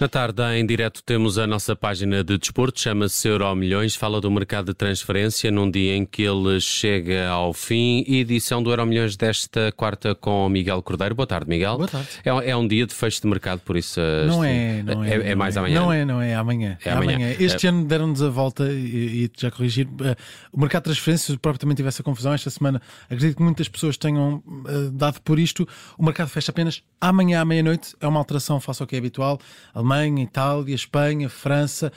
Na tarde, em direto, temos a nossa página de desporto, chama-se Euro Milhões, fala do mercado de transferência num dia em que ele chega ao fim. Edição do Euro Milhões desta quarta com Miguel Cordeiro. Boa tarde, Miguel. Boa tarde. É, é um dia de fecho de mercado, por isso. Não é, não é. É, é mais amanhã. Não é, não é amanhã. É amanhã. Este ano deram-nos a volta e, e já corrigir. eh, O mercado de transferências propriamente tivesse a confusão esta semana. Acredito que muitas pessoas tenham eh, dado por isto. O mercado fecha apenas amanhã à meia-noite. É uma alteração face ao que é habitual. Alemanha, Itália, Espanha, França,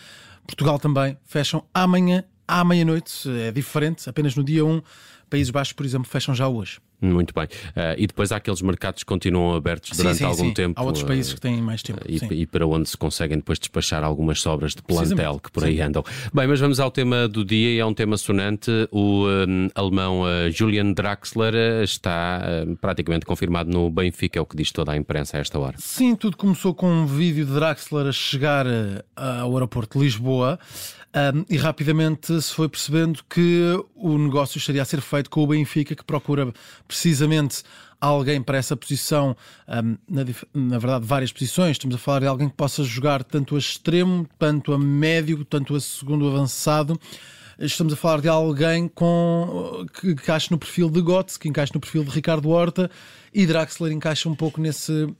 Portugal também fecham amanhã à meia-noite. É diferente, apenas no dia 1. Países Baixos, por exemplo, fecham já hoje. Muito bem. Eh, e depois há aqueles mercados que continuam abertos durante sim, sim, algum sim. tempo. Há outros países que têm mais tempo. E, sim. e para onde se conseguem depois despachar algumas sobras de plantel que por aí andam. Bem, mas vamos ao tema do dia e é um tema sonante. O alemão eh, Julian Draxler está praticamente confirmado no Benfica, é o que diz toda a imprensa a esta hora. Sim, tudo começou com um vídeo de Draxler a chegar ao aeroporto de Lisboa um, e rapidamente se foi percebendo que o negócio estaria a ser feito com o Benfica, que procura precisamente alguém para essa posição, um, na, na verdade, várias posições. Estamos a falar de alguém que possa jogar tanto a extremo, tanto a médio, tanto a segundo avançado. Estamos a falar de alguém com, que encaixa no perfil de Götze, que encaixa no perfil de Ricardo Horta e Draxler encaixa um pouco nesse,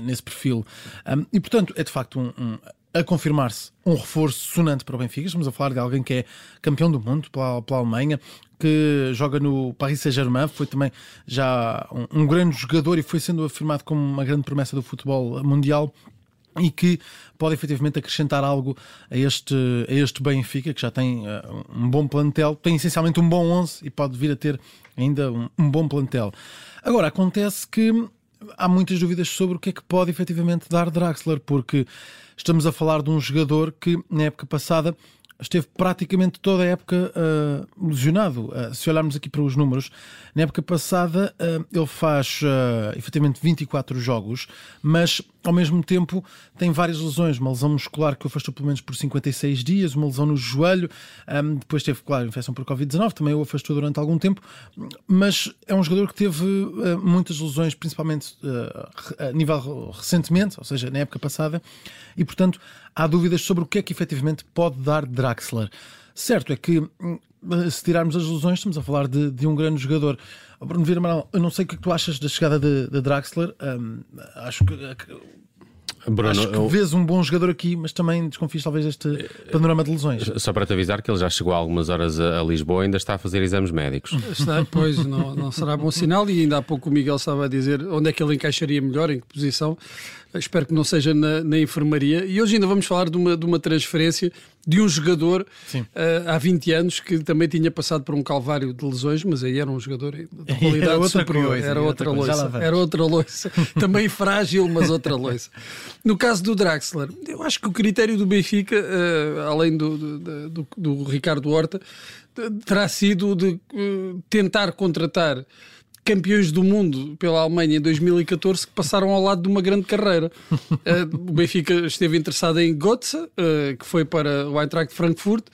nesse perfil. Um, e, portanto, é de facto um, um- a confirmar-se um reforço sonante para o Benfica. Estamos a falar de alguém que é campeão do mundo pela, pela Alemanha, que joga no Paris Saint-Germain, foi também já um, um grande jogador e foi sendo afirmado como uma grande promessa do futebol mundial e que pode efetivamente acrescentar algo a este, a este Benfica, que já tem eh, um bom plantel, tem essencialmente um bom 11 e pode vir a ter ainda um, um bom plantel. Agora, acontece que há muitas dúvidas sobre o que é que pode efetivamente dar Draxler, porque estamos a falar de um jogador que na época passada esteve praticamente toda a época ah, lesionado. Ah, se olharmos aqui para os números, na época passada ah, ele faz ah, efetivamente 24 jogos, mas ao mesmo tempo tem várias lesões. Uma lesão muscular que o afastou pelo menos por 56 dias, uma lesão no joelho, ah, depois teve, claro, infecção por Covid-19, também o afastou durante algum tempo, mas é um jogador que teve muitas lesões, principalmente a nível recentemente, ou seja, na época passada, e portanto há dúvidas sobre o que é que efetivamente pode dar Draxler. Certo é que hum, se tirarmos as lesões, estamos a falar de, de um grande jogador. Oh, Bruno Vieira Amaral, eu não sei o que é que tu achas da chegada de, de Draxler. Hum, acho que, Bruno, acho que eu- vês um bom jogador aqui, mas também desconfias talvez deste panorama de lesões. só para te avisar que ele já chegou há algumas horas a, a Lisboa e ainda está a fazer exames médicos. Está, pois, não, não será bom sinal. E ainda há pouco o Miguel estava a dizer onde é que ele encaixaria melhor, em que posição. Espero que não seja na, na enfermaria. E hoje ainda vamos falar de uma, de uma transferência de um jogador ah, há 20 anos que também tinha passado por um calvário de lesões, mas aí era um jogador de qualidade Era superior. coisa, era outra outra coisa. Era outra loiça. também frágil, mas outra loiça. No caso do Draxler, eu acho que o critério do Benfica, ah, além do, do, do- do Ricardo Horta, terá sido de eh, tentar contratar campeões do mundo pela Alemanha em 2014 que passaram ao lado de uma grande carreira. Eh, o Benfica esteve interessado em Götze, eh, que foi para o Eintracht Frankfurt,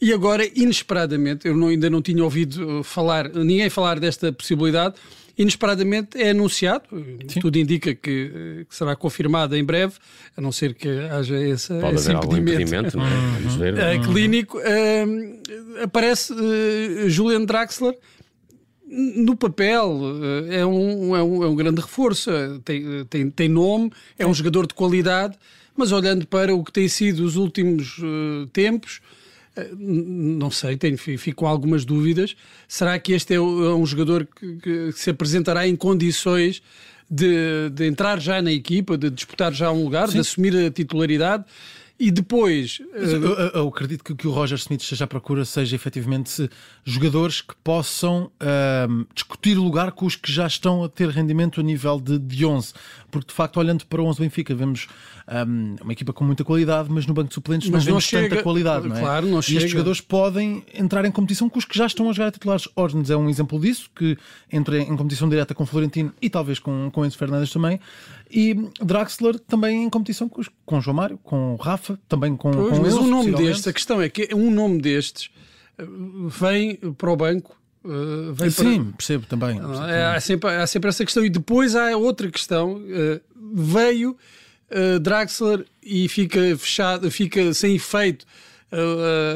e agora, inesperadamente, eu não- ainda não tinha ouvido eh, falar, ninguém falar desta possibilidade, inesperadamente é anunciado, eh, tudo indica que, que será confirmado em breve, a não ser que haja esse, Pode esse haver algum impedimento. impedimento, não é? Vamos ver. Eh, clínico, eh, aparece eh, Julian Draxler no papel eh, é um, é um, é um grande reforço, eh, tem, eh, tem, tem nome, é um jogador de qualidade, mas olhando para o que tem sido os últimos eh, tempos, n- não sei, tenho, fi- fico com algumas dúvidas. Será que este é, é um jogador que, que se apresentará em condições de, de entrar já na equipa, de disputar já um lugar, de assumir a titularidade? E depois, Mas eh, eu, eu- acredito que o que o Roger Smith esteja à procura seja efetivamente jogadores que possam ahm, discutir lugar com os que já estão a ter rendimento a nível de, de 11. Porque de facto, olhando para o 11 Benfica, vemos ahm, uma equipa com muita qualidade, mas no banco de suplentes Mas não não vemos tanta chega. qualidade. Não é? Claro, não e chega. estes jogadores podem entrar em competição com os que já estão a jogar a titulares. Ornes é um exemplo disso, que entra em competição direta com Florentino e talvez com, com Enzo Fernandes também. E Draxler também em competição com, os- com João Mário, com Rafa, também com, Pois, com mas eles, um nome destes, a questão é que um nome destes eh, vem para o banco, eh, vem Sim, percebo também. para. É, há, sempre, há sempre essa questão. E depois há outra questão: eh, veio Draxler e fica fechado, fica sem efeito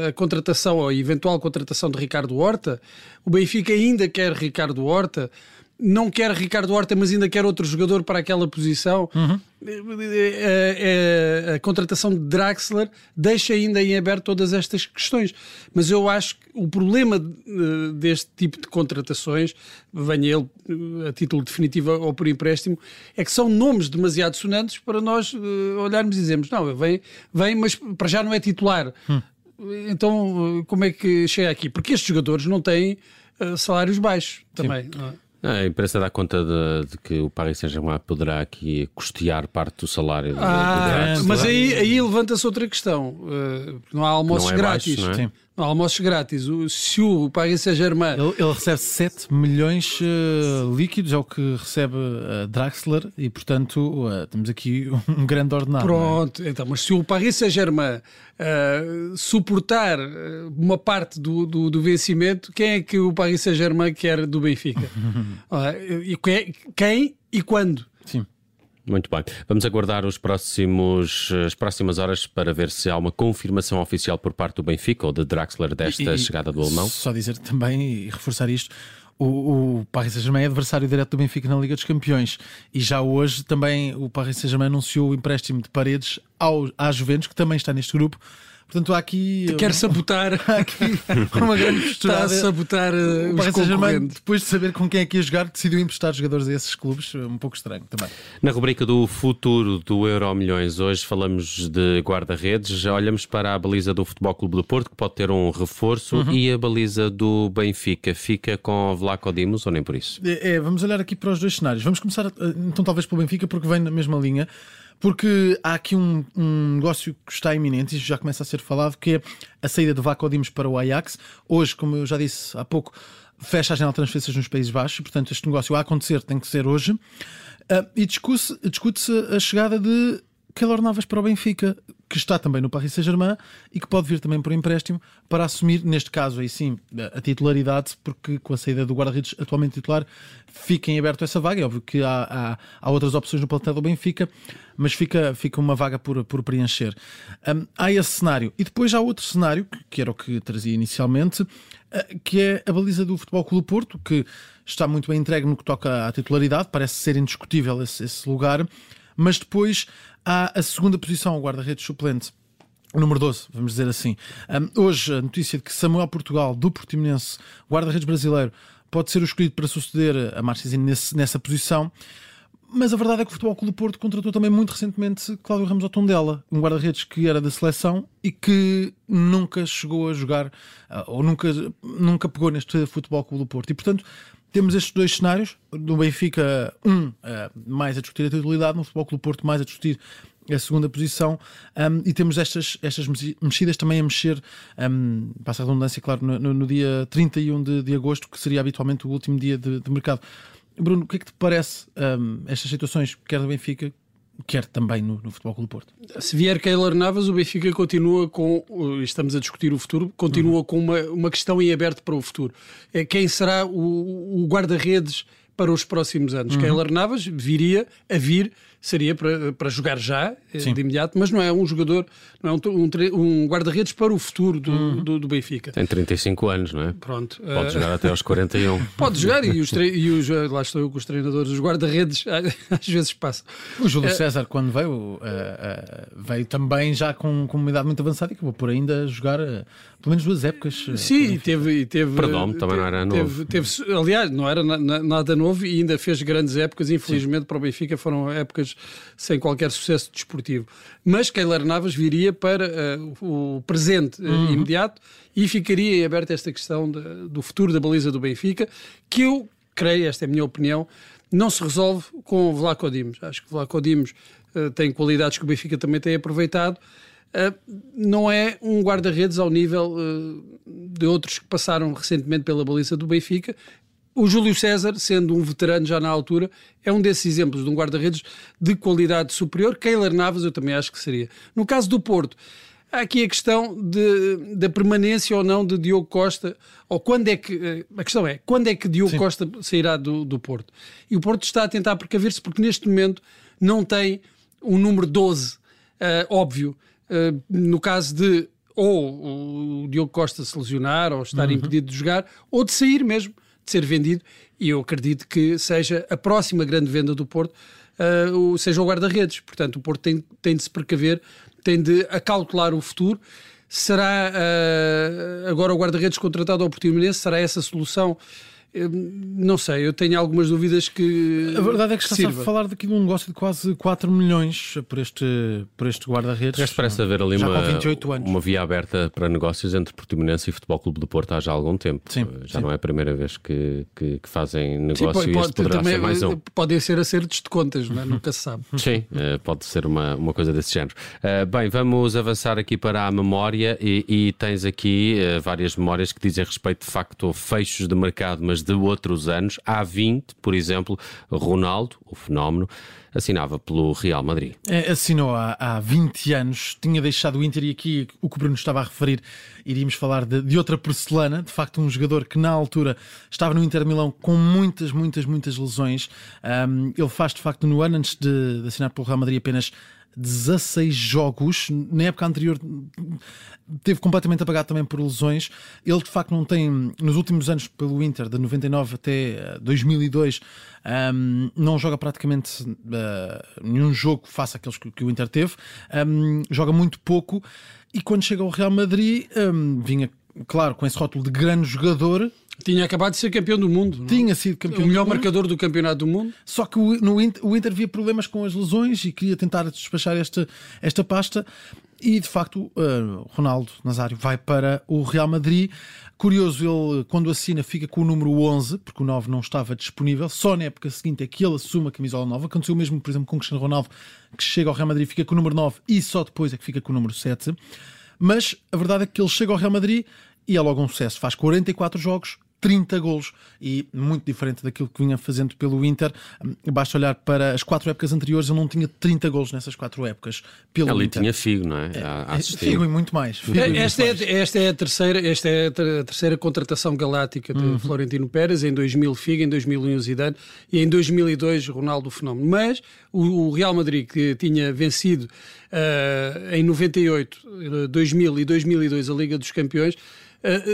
a, contratação ou a eventual contratação de Ricardo Horta. O Benfica ainda quer Ricardo Horta não quer Ricardo Horta, mas ainda quer outro jogador para aquela posição. Uhum. A, a, a, contratação de Draxler deixa ainda em aberto todas estas questões. Mas eu acho que o problema deste tipo de contratações, venha ele a título definitivo ou por empréstimo, é que são nomes demasiado sonantes para nós olharmos e dizermos: não, vem, vem mas para já não é titular. Hum. Então, como é que chega aqui? Porque estes jogadores não têm salários baixos também. Sim. A imprensa dá conta de, de que o Paris Saint-Germain poderá aqui custear parte do salário ah, do, do Mas aí, aí levanta-se outra questão. Uh, não há almoços não é grátis. Baixo, não é? Almoços grátis. O, se o Paris Saint-Germain. Ele, ele, recebe 7 milhões uh, líquidos, é o que recebe uh, Draxler, e portanto uh, temos aqui um grande ordenado. É? Pronto, é? então, mas se o Paris Saint-Germain suportar uma parte do, do, do, vencimento, quem é que o Paris Saint-Germain quer do Benfica? e quem, quem e quando? Sim. Muito bem. Vamos aguardar os próximos, as próximas horas para ver se há uma confirmação oficial por parte do Benfica ou de Draxler desta e, chegada do alemão. Só dizer também e reforçar isto. O, o Paris Saint-Germain é adversário direto do Benfica na Liga dos Campeões e já hoje também o Paris Saint-Germain anunciou o empréstimo de Paredes ao, à Juventus, que também está neste grupo, Portanto, há aqui. Quer sabotar. Há aqui uma grande postura. Está a sabotar uh, o Paris depois de saber com quem é que ia jogar, decidiu emprestar jogadores a esses clubes. Um pouco estranho também. Na rubrica do futuro do Euro Milhões, hoje falamos de guarda-redes. Já olhamos para a baliza do Futebol Clube do Porto, que pode ter um reforço, uhum. e a baliza do Benfica. Fica com Vlaco Dimos ou nem por isso? É, é, vamos olhar aqui para os dois cenários. Vamos começar, eh, então, talvez pelo Benfica, porque vem na mesma linha porque há aqui um, um, negócio que está iminente, e já começa a ser falado, que é a saída do Vaco Dimos para o Ajax. Hoje, como eu já disse há pouco, fecha a janela de transferências nos Países Baixos, portanto, este negócio a acontecer tem que ser hoje. Uh, e discute-se discute a chegada de Keylor Navas para o Benfica, que está também no Paris Saint-Germain e que pode vir também por empréstimo para assumir, neste caso aí sim, a titularidade, porque com a saída do guarda-redes atualmente titular fica em aberto essa vaga. É óbvio que há, há, há outras opções no plantel do Benfica, mas fica, fica uma vaga por, por preencher. Um, há esse cenário. E depois há outro cenário, que era o que trazia inicialmente, uh, que é a baliza do Futebol Clube Porto, que está muito bem entregue no que toca à titularidade, parece ser indiscutível esse, esse lugar, mas depois há a segunda posição, o guarda-redes suplente. Número 12, vamos dizer assim. Um, hoje, a notícia de que Samuel Portugal, do Portimonense, guarda-redes brasileiro, pode ser o escolhido para suceder a Marcinho nessa posição. Mas a verdade é que o Futebol Clube do Porto contratou também muito recentemente Cláudio Ramos Otondela, um guarda-redes que era da seleção e que nunca chegou a jogar ah, ou nunca, nunca pegou neste Futebol Clube do Porto. E portanto, temos estes dois cenários, do Benfica, um uh, mais a discutir a titularidade, no Futebol Clube Porto mais a discutir a segunda posição um, e temos estas, estas mexidas também a mexer, um, passa a redundância, claro, no, no, dia 31 de, de agosto, que seria habitualmente o último dia de, de mercado. Bruno, o que é que te parece um, estas situações, quer do Benfica, quer também no, no Futebol Clube Porto. Se vier Keylor Navas, o Benfica continua com, estamos a discutir o futuro, continua uhum. com uma, uma questão em aberto para o futuro. É quem será o, o guarda-redes para os próximos anos. Uhum. Keylor Navas viria a vir seria para, para jogar já, eh, Sim. de imediato, mas não é um jogador, não é um, um, um guarda-redes para o futuro do, uhum. do, do, Benfica. Tem 35 anos, não é? Pronto. Pode uh... jogar até aos 41. Pode jogar e os, e os eh, lá estou eu com os treinadores, os guarda-redes às vezes passam. O Júlio uh... César, quando veio, uh, veio também já com, com uma idade muito avançada e acabou por ainda jogar pelo menos duas épocas. Sim, e teve, teve. Perdão, também não era novo. Teve, teve, aliás, não era na, na, nada novo e ainda fez grandes épocas. Infelizmente, Sim. para o Benfica foram épocas sem qualquer sucesso desportivo. Mas Keylor Navas viria para uh, o presente uh, uhum. imediato e ficaria em aberta esta questão de, do futuro da baliza do Benfica, que eu creio, esta é a minha opinião, não se resolve com o Vlaco Dimos. Acho que o Vlaco Dimos uh, tem qualidades que o Benfica também tem aproveitado. Uh, não é um guarda-redes ao nível uh, de outros que passaram recentemente pela baliza do Benfica o Júlio César, sendo um veterano já na altura, é um desses exemplos de um guarda-redes de qualidade superior. Keylor Navas, eu também acho que seria. No caso do Porto, há aqui a questão de, da permanência ou não de Diogo Costa, ou quando é que. Eh, a questão é, quando é que Diogo Sim. Costa sairá do, do Porto? E o Porto está a tentar precaver-se porque neste momento não tem um número 12 óbvio. no caso de ou o Diogo Costa se lesionar, ou estar uhum. impedido de jogar, ou de sair mesmo, de ser vendido. E eu acredito que seja a próxima grande venda do Porto, uh, seja o guarda-redes. Portanto, o Porto tem, tem de se precaver, tem de acautelar o futuro. Será uh, agora o guarda-redes contratado ao Portimonense? Será essa a solução? Não sei, eu tenho algumas dúvidas que. A verdade é que está a falar daqui de um negócio de quase 4 milhões por este, por este guarda-redes. Este parece haver ali uma, uma via aberta para negócios entre Portimonense e Futebol Clube do Porto há já algum tempo. Sim, já sim. não é a primeira vez que, que, que fazem negócio sim, pode, e este poderá também, ser mais um. Podem ser acertos de contas, não é? nunca se sabe. Sim, eh, pode ser uma, uma coisa desse género. Bem, vamos avançar aqui para a memória e, e tens aqui várias memórias que dizem respeito de facto a fechos de mercado, mas de outros anos. Há 20, por exemplo, Ronaldo, o fenómeno, assinava pelo Real Madrid. É, assinou há, há 20 anos, tinha deixado o Inter e aqui o que o Bruno estava a referir, iríamos falar de, de outra porcelana, de facto um jogador que na altura estava no Inter Milão com muitas, muitas, muitas lesões. Um, ele faz de facto no ano antes de, de assinar pelo Real Madrid apenas 16 jogos. Na época anterior teve completamente apagado também por lesões. Ele de facto não tem, nos últimos anos pelo Inter, de 99 até 2002, eh, um, não joga praticamente uh, nenhum jogo face àqueles que, que o Inter teve. Um, joga muito pouco e quando chega ao Real Madrid, um, vinha, claro, com esse rótulo de grande jogador, tinha acabado de ser campeão do mundo. Não? Tinha sido campeão O melhor do marcador do campeonato do mundo. Só que o, no Inter, o Inter via problemas com as lesões e queria tentar despachar esta, esta pasta. E de facto, uh, Ronaldo Nazário vai para o Real Madrid. Curioso, ele quando assina fica com o número 11, porque o 9 não estava disponível. Só na época seguinte é que ele assume a camisola nova. Aconteceu mesmo, por exemplo, com o Cristiano Ronaldo, que chega ao Real Madrid fica com o número 9 e só depois é que fica com o número 7. Mas a verdade é que ele chega ao Real Madrid e é logo um sucesso. Faz 44 jogos, 30 golos e muito diferente daquilo que vinha fazendo pelo Inter. Basta olhar para as quatro épocas anteriores, ele não tinha 30 golos nessas quatro épocas pelo Ali Inter. tinha Figo, não é? é, é Figo e muito mais. É, esta, muito é, mais. esta é a terceira, esta é a terceira contratação galáctica de uhum. Florentino Pérez, em 2000 Figo, em 2001 Zidane e em 2002 Ronaldo Fenómeno. Mas o, o Real Madrid que tinha vencido uh, em 98, 2000 e 2002 a Liga dos Campeões eh,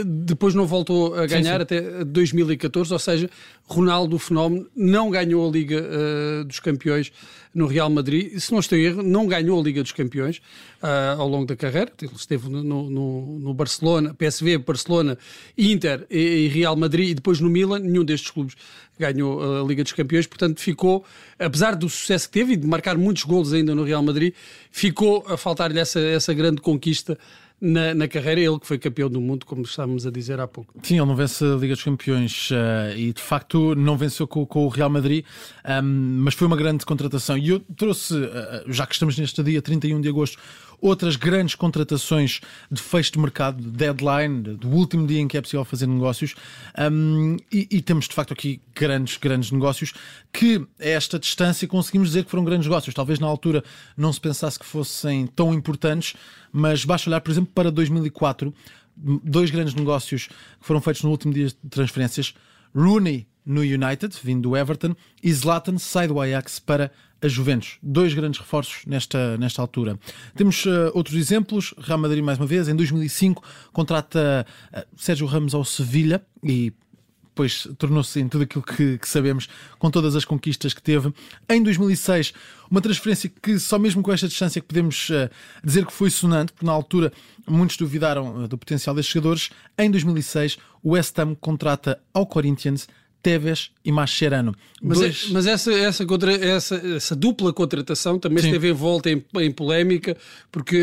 depois não voltou a ganhar sim, sim. até 2014, ou seja, Ronaldo, o fenómeno, não ganhou a Liga uh, dos Campeões no Real Madrid. Se não estou em erro, não ganhou a Liga dos Campeões uh, ao longo da carreira. Ele esteve no, no, no Barcelona, PSV, Barcelona, Inter e, e, Real Madrid e depois no Milan. Nenhum destes clubes ganhou a Liga dos Campeões. Portanto, ficou, apesar do sucesso que teve e de marcar muitos golos ainda no Real Madrid, ficou a faltar-lhe essa, essa grande conquista na, na, carreira, ele que foi campeão do mundo, como estávamos a dizer há pouco. Sim, ele não vence a Liga dos Campeões uh, e de facto não venceu com, com o Real Madrid, um, ehm, mas foi uma grande contratação. E eu trouxe, uh, já que estamos neste dia 31 de agosto, outras grandes contratações de fecho de mercado, de deadline, do último dia em que é possível fazer negócios. Um, e, e, temos de facto aqui grandes, grandes negócios que a esta distância conseguimos dizer que foram grandes negócios. Talvez na altura não se pensasse que fossem tão importantes, mas basta olhar, por exemplo, para 2004, dois grandes negócios que foram feitos no último dia de transferências. Rooney no United, vindo do Everton, e Zlatan sai do Ajax para a Juventus. Dois grandes reforços nesta, nesta altura. Temos uh, outros exemplos. Real Madrid, mais uma vez, em 2005, contrata uh, Sérgio Ramos ao Sevilha e depois tornou-se em tudo aquilo que, que, sabemos, com todas as conquistas que teve. Em 2006, uma transferência que só mesmo com esta distância que podemos uh, dizer que foi sonante, porque na altura muitos duvidaram uh, do potencial destes jogadores. Em 2006, o West Ham contrata ao Corinthians Tevez e Mascherano. Mas, é, Dois... é, mas essa, essa, contra, essa, essa, dupla contratação também Sim. esteve envolta em, em polémica, porque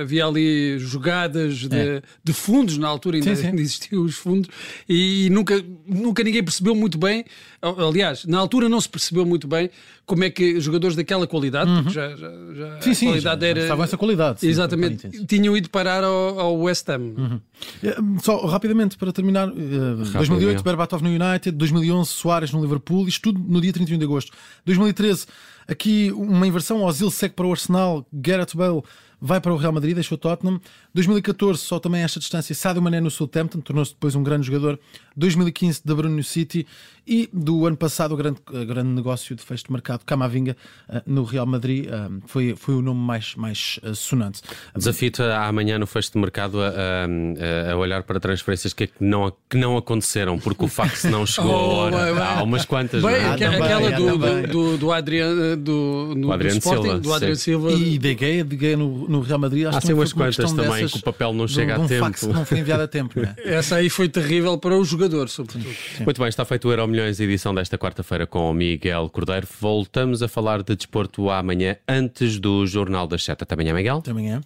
havia ali jogadas de, é. de fundos, na altura ainda, sim, sim. existiam os fundos, e nunca, nunca ninguém percebeu muito bem. Aliás, na altura não se percebeu muito bem como é que jogadores daquela qualidade, uhum. porque já, já, já sim, a sim, qualidade já, era. Estava essa qualidade. Sim, exatamente. Tinham ido parar ao, ao West Ham. Uhum. É, só rapidamente para terminar: uh, 2008, Berbatov no United, 2011, Soares no Liverpool, isto tudo no dia 31 de agosto. 2013, aqui uma inversão: Ozil segue para o Arsenal, Gareth Bale vai para o Real Madrid, deixou o Tottenham. 2014, só também esta distância, Sadio Mané no Southampton, tornou-se depois um grande jogador 2015 da Bruno City e do ano passado o grande, grande negócio de fecho de mercado Camavinga uh, no Real Madrid uh, foi, foi o nome mais, mais sonante. Desafio-te amanhã no fecho de mercado a, a, a, olhar para transferências que, é que, não, que não aconteceram, porque o fax não chegou oh, a hora. Bem, Há umas quantas. Bem, não é? aquela do, do, do, do Adriano, do, no, Adriano do Sporting, Silva, do Adriano Silva. E de Gea, de Gea no, no Real Madrid. Acho Há sim umas quantas também dessas, que o papel não chega de um a tempo. fax que não foi enviado a tempo. Né? Essa aí foi terrível para o jogador, sobretudo. Sim. Muito bem, está feito o Euro Milhões, edição desta quarta-feira com o Miguel Cordeiro. Voltamos a falar de desporto amanhã, antes do Jornal das Sete. Até amanhã, Miguel. Até amanhã.